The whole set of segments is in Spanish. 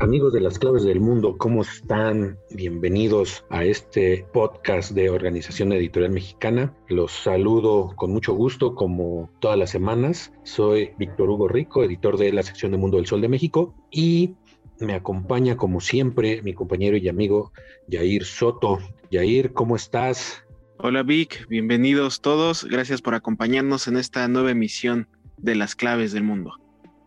Amigos de las claves del mundo, ¿cómo están? Bienvenidos a este podcast de Organización Editorial Mexicana. Los saludo con mucho gusto como todas las semanas. Soy Víctor Hugo Rico, editor de la sección de Mundo del Sol de México y me acompaña como siempre mi compañero y amigo Yair Soto. Yair, ¿cómo estás? Hola Vic, bienvenidos todos. Gracias por acompañarnos en esta nueva emisión de las claves del mundo.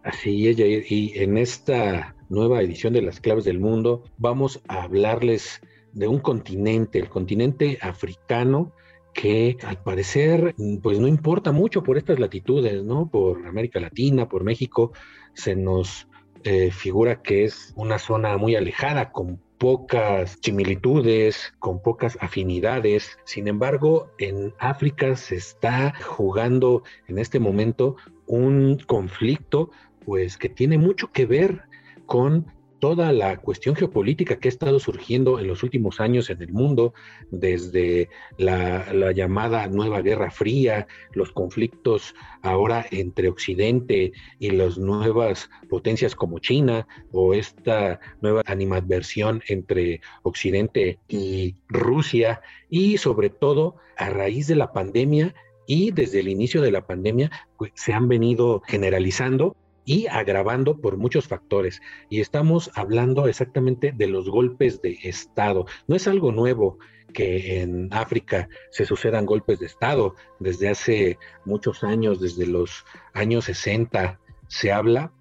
Así es, Yair. Y en esta nueva edición de Las Claves del Mundo, vamos a hablarles de un continente, el continente africano, que al parecer pues no importa mucho por estas latitudes, ¿no? Por América Latina, por México, se nos eh, figura que es una zona muy alejada, con pocas similitudes, con pocas afinidades. Sin embargo, en África se está jugando en este momento un conflicto pues que tiene mucho que ver con toda la cuestión geopolítica que ha estado surgiendo en los últimos años en el mundo, desde la, llamada Nueva Guerra Fría, los conflictos ahora entre Occidente y las nuevas potencias como China, o esta nueva animadversión entre Occidente y Rusia, y sobre todo a raíz de la pandemia y desde el inicio de la pandemia pues, se han venido generalizando y agravando por muchos factores. Y estamos hablando exactamente de los golpes de Estado. No es algo nuevo que en África se sucedan golpes de Estado. Desde hace muchos años, desde los años 60, se habla.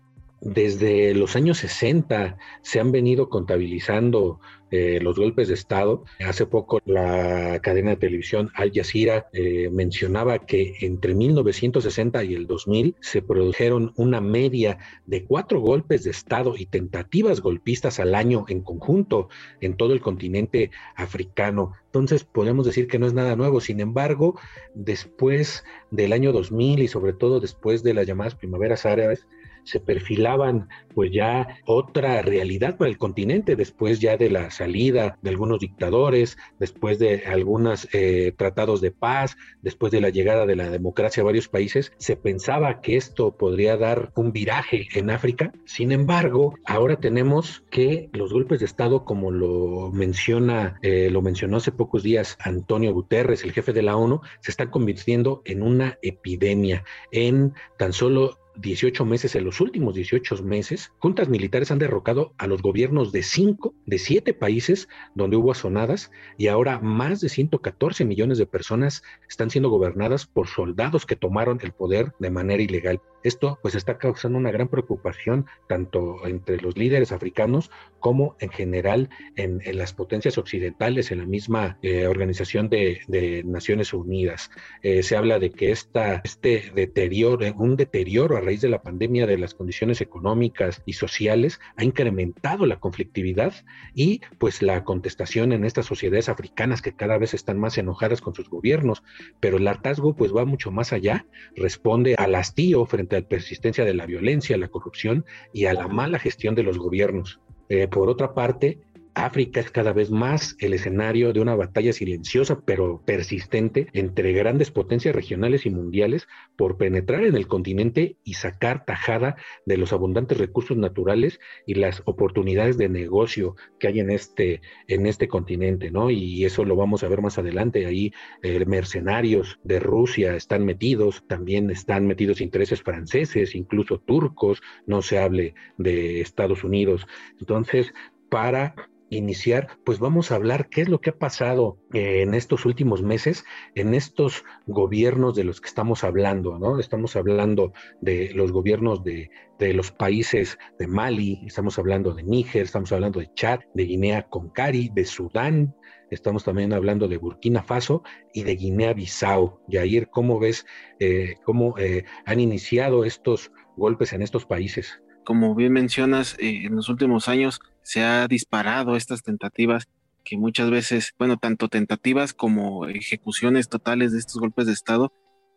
Desde los años 60 se han venido contabilizando eh, los golpes de Estado. Hace poco la cadena de televisión Al Jazeera eh, mencionaba que entre 1960 y el 2000 se produjeron una media de cuatro golpes de Estado y tentativas golpistas al año en conjunto en todo el continente africano. Entonces podemos decir que no es nada nuevo. Sin embargo, después del año 2000 y sobre todo después de las llamadas primaveras árabes, se perfilaban pues ya otra realidad para el continente después ya de la salida de algunos dictadores, después de algunos eh, tratados de paz, después de la llegada de la democracia a varios países, se pensaba que esto podría dar un viraje en África. Sin embargo, ahora tenemos que los golpes de Estado, como lo menciona, eh, lo mencionó hace pocos días Antonio Guterres, el jefe de la ONU, se están convirtiendo en una epidemia. En tan solo 18 meses, en los últimos 18 meses, juntas militares han derrocado a los gobiernos de cinco, de siete países donde hubo asonadas y ahora más de 114 millones de personas están siendo gobernadas por soldados que tomaron el poder de manera ilegal. Esto pues está causando una gran preocupación tanto entre los líderes africanos como en general en, las potencias occidentales, en la misma eh, organización de, Naciones Unidas. Eh, se habla de que esta, este deterioro, un deterioro a raíz de la pandemia de las condiciones económicas y sociales ha incrementado la conflictividad y pues la contestación en estas sociedades africanas que cada vez están más enojadas con sus gobiernos, pero el hartazgo pues va mucho más allá, responde al hastío frente la persistencia de la violencia, la corrupción y a la mala gestión de los gobiernos. Eh, por otra parte, África es cada vez más el escenario de una batalla silenciosa pero persistente entre grandes potencias regionales y mundiales por penetrar en el continente y sacar tajada de los abundantes recursos naturales y las oportunidades de negocio que hay en este, en este continente, ¿no? Y eso lo vamos a ver más adelante. Ahí eh, mercenarios de Rusia están metidos, también están metidos intereses franceses, incluso turcos, no se hable de Estados Unidos. Entonces, para iniciar, pues vamos a hablar qué es lo que ha pasado eh, en estos últimos meses, en estos gobiernos de los que estamos hablando, ¿no? Estamos hablando de los gobiernos de, de los países de Mali, estamos hablando de Níger, estamos hablando de Chad, de Guinea Concari, de Sudán, estamos también hablando de Burkina Faso y de Guinea-Bissau. Yair, ¿cómo ves eh, cómo eh, han iniciado estos golpes en estos países? Como bien mencionas, eh, en los últimos años se ha disparado estas tentativas que muchas veces, bueno, tanto tentativas como ejecuciones totales de estos golpes de Estado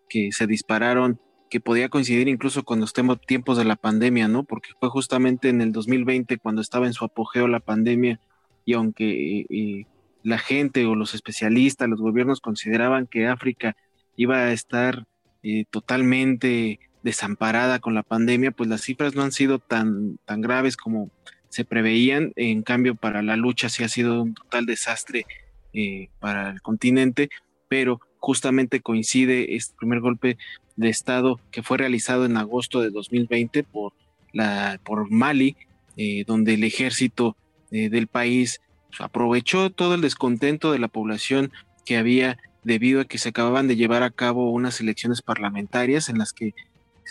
que se dispararon, que podía coincidir incluso con los tiempos de la pandemia, ¿no? Porque fue justamente en el 2020 cuando estaba en su apogeo la pandemia y aunque eh, la gente o los especialistas, los gobiernos consideraban que África iba a estar eh, totalmente desamparada con la pandemia, pues las cifras no han sido tan, tan graves como se preveían. En cambio, para la lucha sí ha sido un total desastre eh, para el continente, pero justamente coincide este primer golpe de Estado que fue realizado en agosto de 2020 por, la, por Mali, eh, donde el ejército eh, del país aprovechó todo el descontento de la población que había debido a que se acababan de llevar a cabo unas elecciones parlamentarias en las que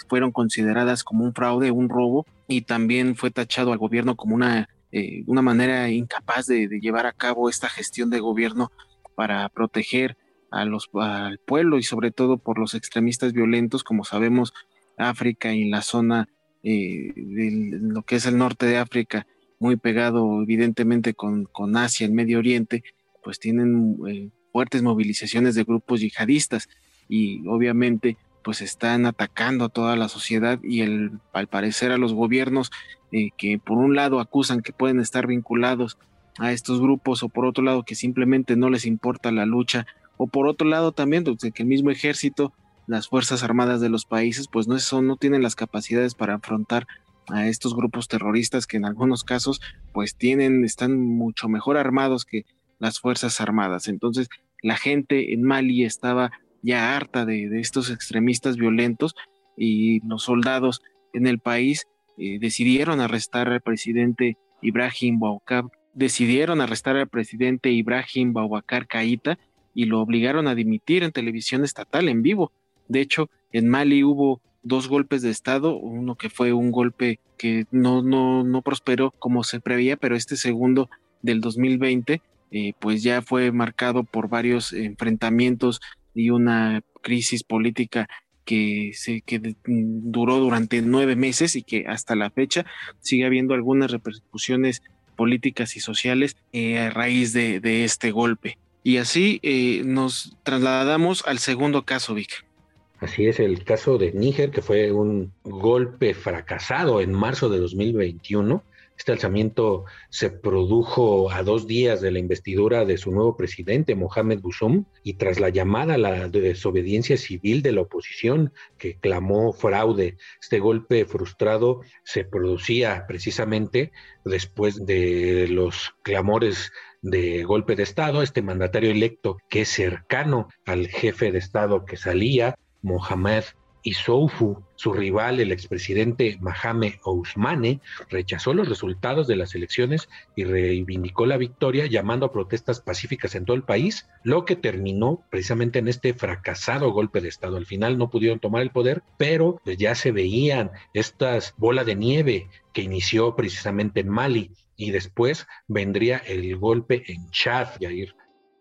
fueron consideradas como un fraude, un robo, y también fue tachado al gobierno como una, eh, una manera incapaz de, llevar a cabo esta gestión de gobierno para proteger a los, al pueblo y sobre todo por los extremistas violentos, como sabemos, África y la zona eh, de lo que es el norte de África, muy pegado evidentemente con, con Asia, el Medio Oriente, pues tienen eh, fuertes movilizaciones de grupos yihadistas. Y obviamente pues están atacando a toda la sociedad y el, al parecer a los gobiernos eh, que por un lado acusan que pueden estar vinculados a estos grupos o por otro lado que simplemente no les importa la lucha o por otro lado también pues, que el mismo ejército las fuerzas armadas de los países pues no son no tienen las capacidades para afrontar a estos grupos terroristas que en algunos casos pues tienen están mucho mejor armados que las fuerzas armadas. Entonces la gente en Mali estaba ya harta de, estos extremistas violentos y los soldados en el país eh, decidieron arrestar al presidente Ibrahim Boubacar, decidieron arrestar al presidente Ibrahim Boubacar Caíta y lo obligaron a dimitir en televisión estatal en vivo. De hecho, en Mali hubo dos golpes de Estado, uno que fue un golpe que no, no, no prosperó como se preveía, pero este segundo del 2020, eh, pues ya fue marcado por varios enfrentamientos y una crisis política que, se, que duró durante nueve meses y que hasta la fecha sigue habiendo algunas repercusiones políticas y sociales eh, a raíz de, este golpe. Y así eh, nos trasladamos al segundo caso, Vic. Así es, el caso de Níger, que fue un golpe fracasado en marzo de 2021 este alzamiento se produjo a dos días de la investidura de su nuevo presidente, Mohamed Bouzum, y tras la llamada a la desobediencia civil de la oposición que clamó fraude. Este golpe frustrado se producía precisamente después de los clamores de golpe de Estado, este mandatario electo que es cercano al jefe de Estado que salía, Mohamed y Soufu, su rival, el expresidente Mahame Ousmane, rechazó los resultados de las elecciones y reivindicó la victoria llamando a protestas pacíficas en todo el país, lo que terminó precisamente en este fracasado golpe de Estado. Al final no pudieron tomar el poder, pero ya se veían estas bolas de nieve que inició precisamente en Mali y después vendría el golpe en Chad, Yair.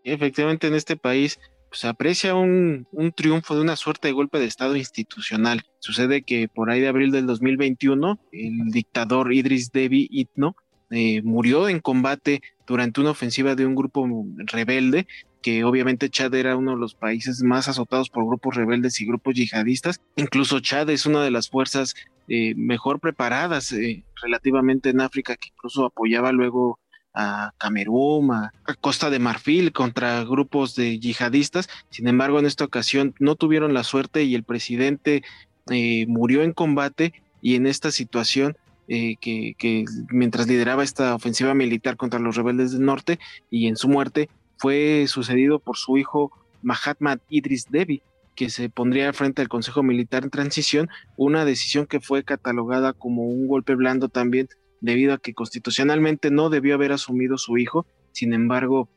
Efectivamente, en este país se aprecia un, triunfo de una suerte de golpe de Estado institucional. Sucede que por ahí de abril del 2021, el dictador Idris Deby Itno eh, murió en combate durante una ofensiva de un grupo rebelde, que obviamente Chad era uno de los países más azotados por grupos rebeldes y grupos yihadistas. Incluso Chad es una de las fuerzas eh, mejor preparadas eh, relativamente en África, que incluso apoyaba luego a Camerún, a, Costa de Marfil contra grupos de yihadistas. Sin embargo, en esta ocasión no tuvieron la suerte y el presidente eh, murió en combate y en esta situación eh, que, mientras lideraba esta ofensiva militar contra los rebeldes del norte y en su muerte fue sucedido por su hijo Mahatma Idris Debi, que se pondría frente al Consejo Militar en transición, una decisión que fue catalogada como un golpe blando también debido a que constitucionalmente no debió haber asumido su hijo, sin embargo,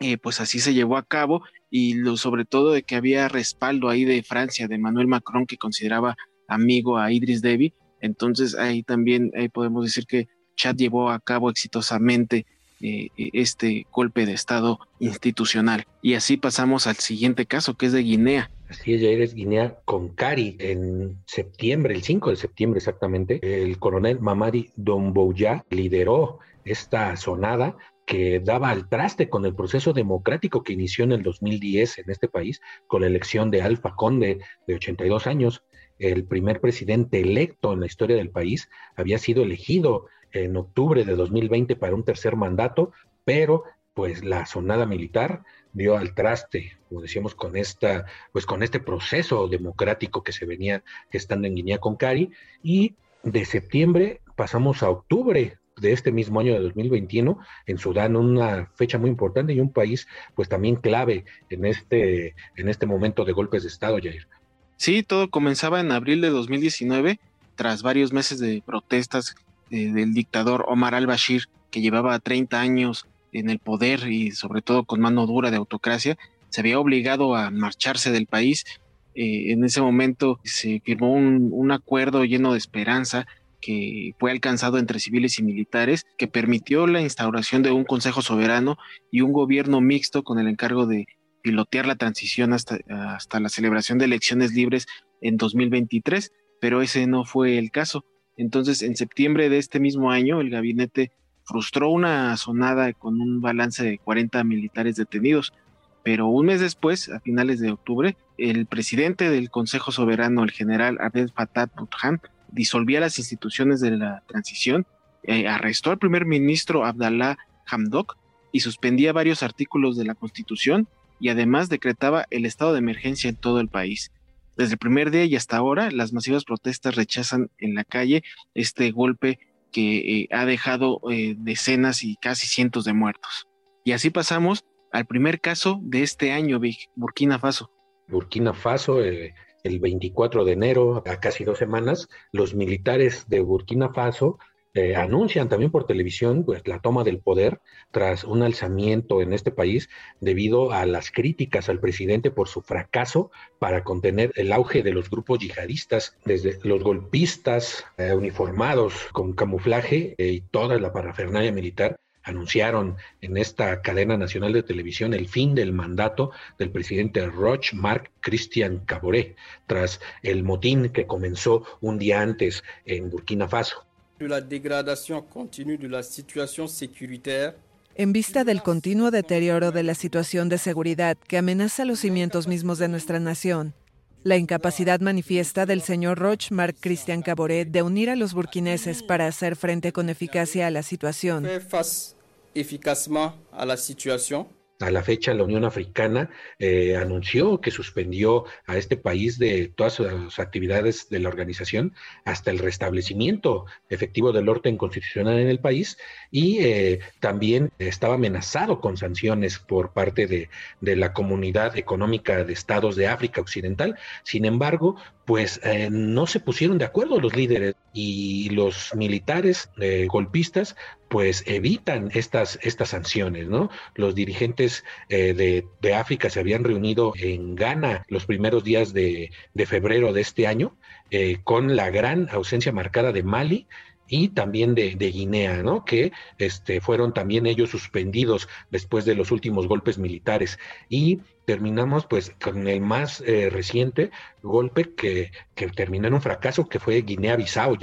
eh, pues así se llevó a cabo y lo, sobre todo de que había respaldo ahí de Francia, de Manuel Macron, que consideraba amigo a Idris Deby, entonces ahí también podemos decir que Chad llevó a cabo exitosamente eh, este golpe de Estado institucional. Y así pasamos al siguiente caso, que es de Guinea. Así es, Jair, es Guinea con Cari en septiembre, el 5 de septiembre exactamente. El coronel Mamadi Dombouya lideró esta sonada que daba al traste con el proceso democrático que inició en el 2010 en este país, con la elección de Alfa Conde, de 82 años, el primer presidente electo en la historia del país, había sido elegido en octubre de 2020 para un tercer mandato, pero pues la sonada militar dio al traste, como decíamos, con esta, pues con este proceso democrático que se venía gestando en Guinea con Cari, y de septiembre pasamos a octubre de este mismo año de 2021 en Sudán, una fecha muy importante y un país pues también clave en este, en este momento de golpes de Estado, Jair. Sí, todo comenzaba en abril de 2019, tras varios meses de protestas eh, del dictador Omar al-Bashir, que llevaba 30 años en el poder y sobre todo con mano dura de autocracia, se había obligado a marcharse del país. Eh, en ese momento se firmó un, un acuerdo lleno de esperanza que fue alcanzado entre civiles y militares, que permitió la instauración de un Consejo Soberano y un gobierno mixto con el encargo de pilotear la transición hasta, hasta la celebración de elecciones libres en 2023, pero ese no fue el caso. Entonces, en septiembre de este mismo año, el gabinete frustró una sonada con un balance de 40 militares detenidos, pero un mes después, a finales de octubre, el presidente del Consejo Soberano, el general Abdel Fattah Burhan, disolvía las instituciones de la transición, eh, arrestó al primer ministro Abdallah Hamdok y suspendía varios artículos de la Constitución y además decretaba el estado de emergencia en todo el país. Desde el primer día y hasta ahora, las masivas protestas rechazan en la calle este golpe que eh, ha dejado eh, decenas y casi cientos de muertos. Y así pasamos al primer caso de este año, Burkina Faso. Burkina Faso, eh, el 24 de enero, a casi dos semanas, los militares de Burkina Faso anuncian también por televisión pues, la toma del poder tras un alzamiento en este país debido a las críticas al presidente por su fracaso para contener el auge de los grupos yihadistas, desde los golpistas eh, uniformados con camuflaje eh, y toda la parafernalia militar anunciaron en esta cadena nacional de televisión el fin del mandato del presidente Roch Marc Christian Caboret, tras el motín que comenzó un día antes en Burkina Faso de la degradación continua de la situación securitaria en vista del continuo deterioro de la situación de seguridad que amenaza los cimientos mismos de nuestra nación, la incapacidad manifiesta del señor Roch Marc Christian Caboret de unir a los burkineses para hacer frente con eficacia a la situación. a la situación a la fecha, la Unión Africana eh, anunció que suspendió a este país de todas sus actividades de la organización hasta el restablecimiento efectivo del orden constitucional en el país y eh, también estaba amenazado con sanciones por parte de, de, la Comunidad Económica de Estados de África Occidental. Sin embargo, pues eh, no se pusieron de acuerdo los líderes y los militares golpistas pues evitan estas, estas sanciones, ¿no? Los dirigentes eh, de, de, África se habían reunido en Ghana los primeros días de, de febrero de este año, eh, con la gran ausencia marcada de Mali y también de, Guinea, ¿no? Que este, fueron también ellos suspendidos después de los últimos golpes militares. Y terminamos pues con el más eh, reciente golpe que, que terminó en un fracaso, que fue Guinea-Bissau,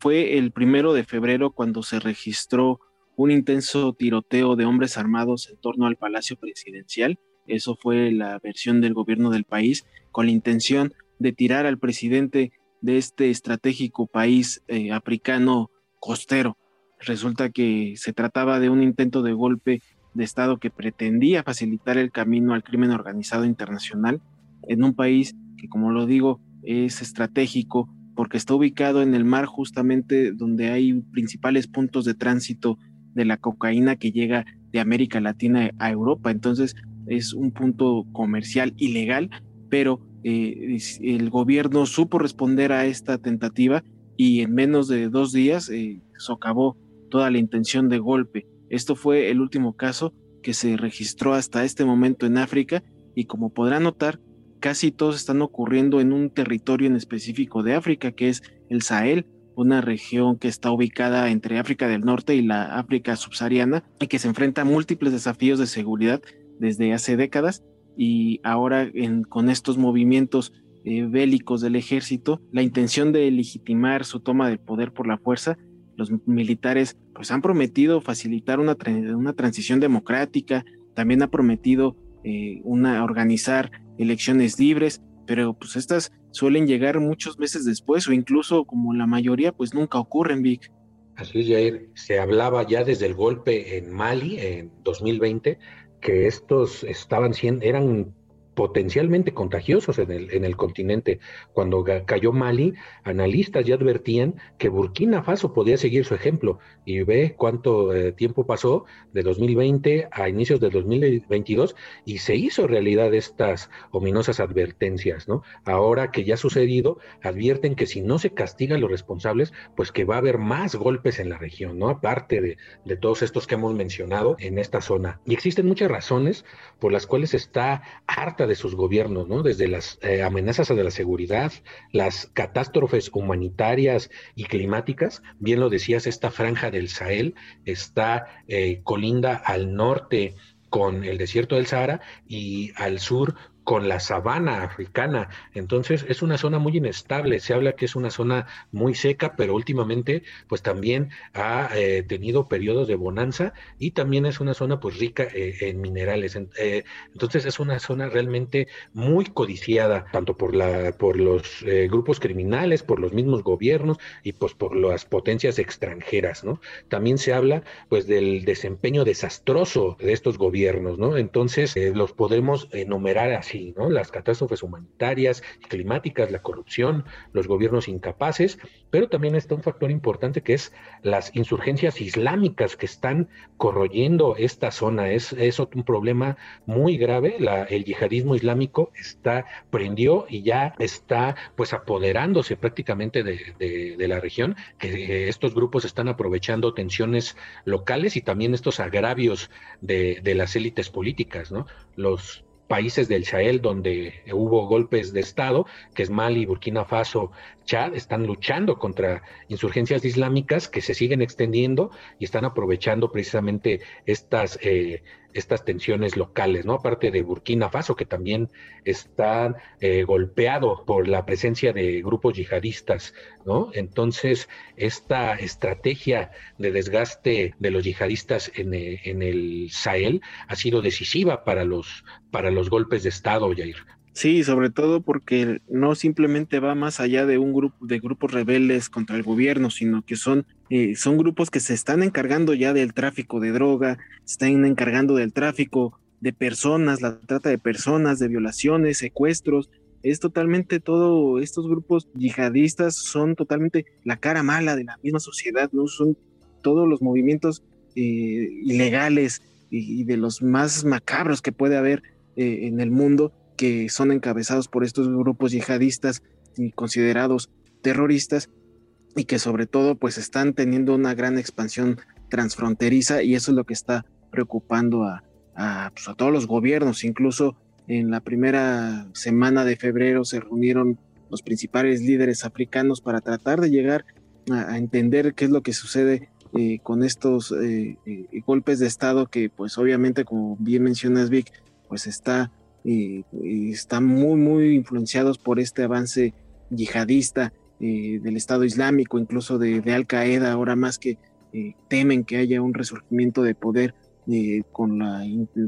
fue el primero de febrero cuando se registró un intenso tiroteo de hombres armados en torno al Palacio Presidencial. Eso fue la versión del gobierno del país con la intención de tirar al presidente de este estratégico país eh, africano costero. resulta que se trataba de un intento de golpe de Estado que pretendía facilitar el camino al crimen organizado internacional en un país que, como lo digo, es estratégico porque está ubicado en el mar justamente donde hay principales puntos de tránsito de la cocaína que llega de América Latina a Europa. Entonces es un punto comercial ilegal, pero eh, el gobierno supo responder a esta tentativa y en menos de dos días eh, socavó toda la intención de golpe. Esto fue el último caso que se registró hasta este momento en África y como podrán notar, casi todos están ocurriendo en un territorio en específico de África, que es el Sahel, una región que está ubicada entre África del Norte y la África subsahariana y que se enfrenta a múltiples desafíos de seguridad desde hace décadas y ahora con estos movimientos eh, bélicos del ejército, la intención de legitimar su toma del poder por la fuerza, los militares pues han prometido facilitar una, una transición democrática, también ha prometido eh, una, organizar elecciones libres, pero pues estas suelen llegar muchos meses después o incluso como la mayoría pues nunca ocurren, Vic. Así es, Jair. Se hablaba ya desde el golpe en Mali en 2020 que estos estaban siendo, eran potencialmente contagiosos en el, en el continente. Cuando cayó Mali, analistas ya advertían que Burkina Faso podía seguir su ejemplo y ve cuánto eh, tiempo pasó de 2020 a inicios de 2022 y se hizo realidad estas ominosas advertencias, ¿no? Ahora que ya ha sucedido, advierten que si no se castiga a los responsables, pues que va a haber más golpes en la región, ¿no? Aparte de, de todos estos que hemos mencionado en esta zona. Y existen muchas razones por las cuales está harta de sus gobiernos, ¿no? Desde las eh, amenazas a la seguridad, las catástrofes humanitarias y climáticas, bien lo decías, esta franja del Sahel está eh, colinda al norte con el desierto del Sahara y al sur con la sabana africana. Entonces es una zona muy inestable. Se habla que es una zona muy seca, pero últimamente pues también ha eh, tenido periodos de bonanza y también es una zona pues rica eh, en minerales. Eh, entonces es una zona realmente muy codiciada, tanto por, la, por los grupos criminales, por los mismos gobiernos y pues por las potencias extranjeras, ¿no? También se habla pues del desempeño desastroso de estos gobiernos, ¿no? Entonces los podemos enumerar así las catástrofes humanitarias y climáticas, la corrupción, los gobiernos incapaces, pero también está un factor importante que es las insurgencias islámicas que están corroyendo esta zona. Es, un problema muy grave. el yihadismo islámico está, prendió y ya está pues apoderándose prácticamente de, la región, que estos grupos están aprovechando tensiones locales y también estos agravios de, de las élites políticas, ¿no? Los países del Sahel donde hubo golpes de Estado, que es Mali, Burkina Faso, Chad, están luchando contra insurgencias islámicas que se siguen extendiendo y están aprovechando precisamente estas eh, estas tensiones locales, ¿no? Aparte de Burkina Faso, que también está eh, golpeado por la presencia de grupos yihadistas, ¿no? Entonces, esta estrategia de desgaste de los yihadistas en, eh, en el Sahel ha sido decisiva para los, para los golpes de Estado, Jair. Sí, sobre todo porque no simplemente va más allá de un grupo de grupos rebeldes contra el gobierno, sino que son, eh, son grupos que se están encargando ya del tráfico de droga, se están encargando del tráfico de personas, la trata de personas, de violaciones, secuestros. Es totalmente todo, estos grupos yihadistas son totalmente la cara mala de la misma sociedad, ¿no? Son todos los movimientos eh, ilegales y, de los más macabros que puede haber eh, en el mundo que son encabezados por estos grupos yihadistas y considerados terroristas y que sobre todo pues están teniendo una gran expansión transfronteriza y eso es lo que está preocupando a, a, pues, todos los gobiernos. Incluso en la primera semana de febrero se reunieron los principales líderes africanos para tratar de llegar a, entender qué es lo que sucede eh, con estos eh, eh, golpes de Estado que pues obviamente como bien mencionas Vic, pues está y, están muy, muy influenciados por este avance yihadista eh, del Estado Islámico, incluso de, Al Qaeda, ahora más que eh, temen que haya un resurgimiento de poder eh, con, la,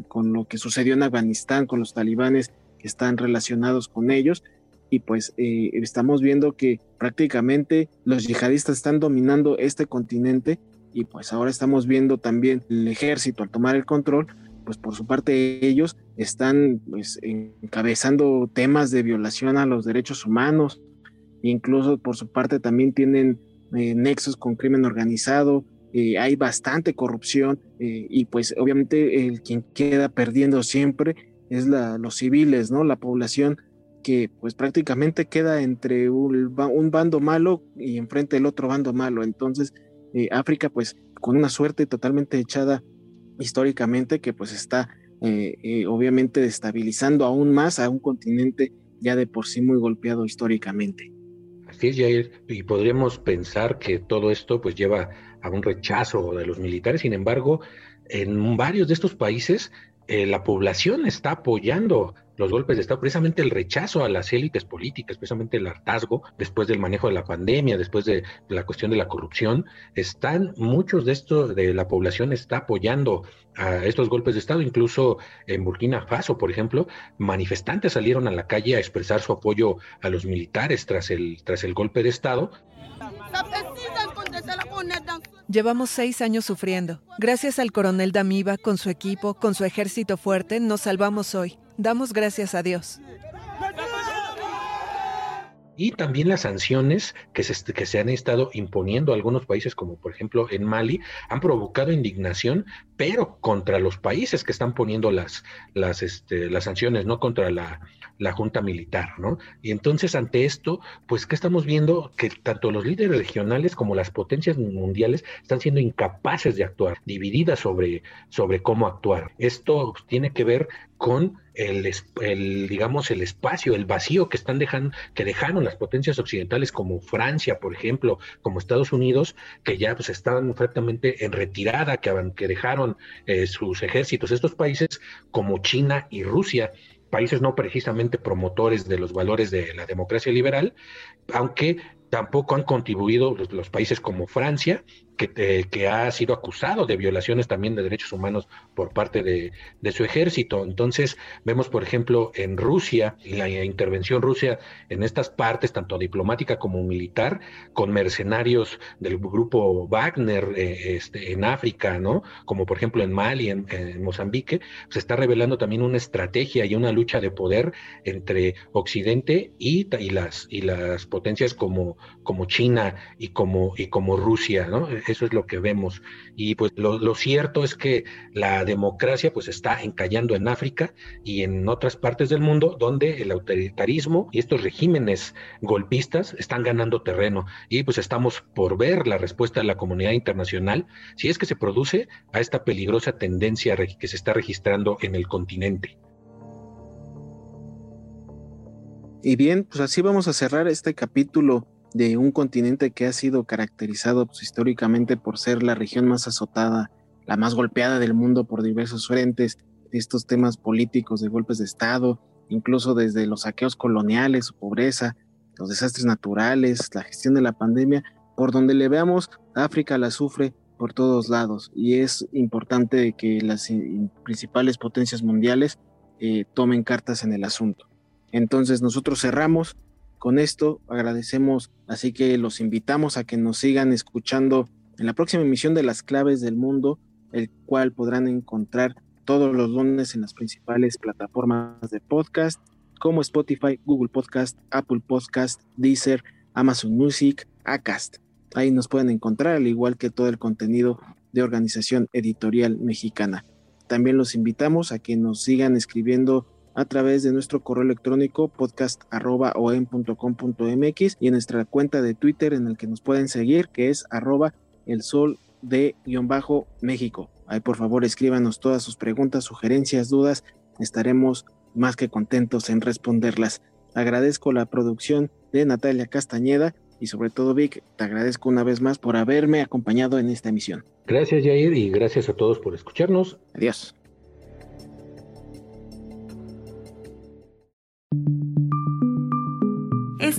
con lo que sucedió en Afganistán, con los talibanes que están relacionados con ellos. Y pues estamos viendo que prácticamente los yihadistas están dominando este continente y pues ahora estamos viendo también el ejército al tomar el control, pues por su parte ellos están pues encabezando temas de violación a los derechos humanos, incluso por su parte también tienen eh, nexos con crimen organizado, eh, hay bastante corrupción eh, y pues obviamente el quien queda perdiendo siempre es los civiles, ¿no? La población que pues prácticamente queda entre un, un bando malo y enfrente del otro bando malo. Entonces, África pues con una suerte totalmente echada históricamente que pues está obviamente destabilizando aún más a un continente ya de por sí muy golpeado históricamente. Así es, Jair, y podríamos pensar que todo esto pues lleva a un rechazo de los militares, sin embargo, en varios de estos países eh, la población está apoyando los golpes de Estado, precisamente el rechazo a las élites políticas, precisamente el hartazgo después del manejo de la pandemia, después de la cuestión de la corrupción, están muchos de estos de la población está apoyando a estos golpes de Estado, incluso en Burkina Faso, por ejemplo, manifestantes salieron a la calle a expresar su apoyo a los militares tras el tras el golpe de Estado. Llevamos seis años sufriendo. Gracias al coronel Damiba, con su equipo, con su ejército fuerte, nos salvamos hoy. Damos gracias a Dios. Y también las sanciones que se, que se han estado imponiendo a algunos países, como por ejemplo en Mali, han provocado indignación, pero contra los países que están poniendo las, las, este, las sanciones, no contra la, la junta militar, ¿no? Y entonces ante esto, pues, ¿qué estamos viendo? Que tanto los líderes regionales como las potencias mundiales están siendo incapaces de actuar, divididas sobre, sobre cómo actuar. Esto tiene que ver con el, digamos, el espacio, el vacío que están dejando, que dejaron las potencias occidentales como Francia, por ejemplo, como Estados Unidos, que ya pues están fuertemente en retirada, que, que dejaron eh, sus ejércitos. Estos países como China y Rusia, países no precisamente promotores de los valores de la democracia liberal, aunque tampoco han contribuido los, países como Francia, que, que, ha sido acusado de violaciones también de derechos humanos por parte de, su ejército. Entonces, vemos, por ejemplo, en Rusia, la intervención rusa en estas partes, tanto diplomática como militar, con mercenarios del grupo Wagner eh, este, en África, ¿no? Como por ejemplo en Mali, en, en, Mozambique, se está revelando también una estrategia y una lucha de poder entre Occidente y, y, las, y las potencias como, como China y como, y como Rusia, ¿no? Eso es lo que vemos. Y pues lo, cierto es que la democracia pues está encallando en África y en otras partes del mundo donde el autoritarismo y estos regímenes golpistas están ganando terreno. Y pues estamos por ver la respuesta de la comunidad internacional si es que se produce a esta peligrosa tendencia que se está registrando en el continente. Y bien, pues así vamos a cerrar este capítulo de un continente que ha sido caracterizado pues, históricamente por ser la región más azotada, la más golpeada del mundo por diversos frentes, estos temas políticos de golpes de Estado, incluso desde los saqueos coloniales, su pobreza, los desastres naturales, la gestión de la pandemia, por donde le veamos, África la sufre por todos lados y es importante que las principales potencias mundiales eh, tomen cartas en el asunto. Entonces nosotros cerramos con esto agradecemos, así que los invitamos a que nos sigan escuchando en la próxima emisión de Las Claves del Mundo, el cual podrán encontrar todos los lunes en las principales plataformas de podcast como Spotify, Google Podcast, Apple Podcast, Deezer, Amazon Music, Acast. Ahí nos pueden encontrar, al igual que todo el contenido de Organización Editorial Mexicana. También los invitamos a que nos sigan escribiendo a través de nuestro correo electrónico podcast.com.mx y en nuestra cuenta de Twitter en el que nos pueden seguir, que es arroba el sol de guion bajo México. Ahí por favor escríbanos todas sus preguntas, sugerencias, dudas. Estaremos más que contentos en responderlas. Agradezco la producción de Natalia Castañeda y sobre todo Vic, te agradezco una vez más por haberme acompañado en esta emisión. Gracias Jair y gracias a todos por escucharnos. Adiós.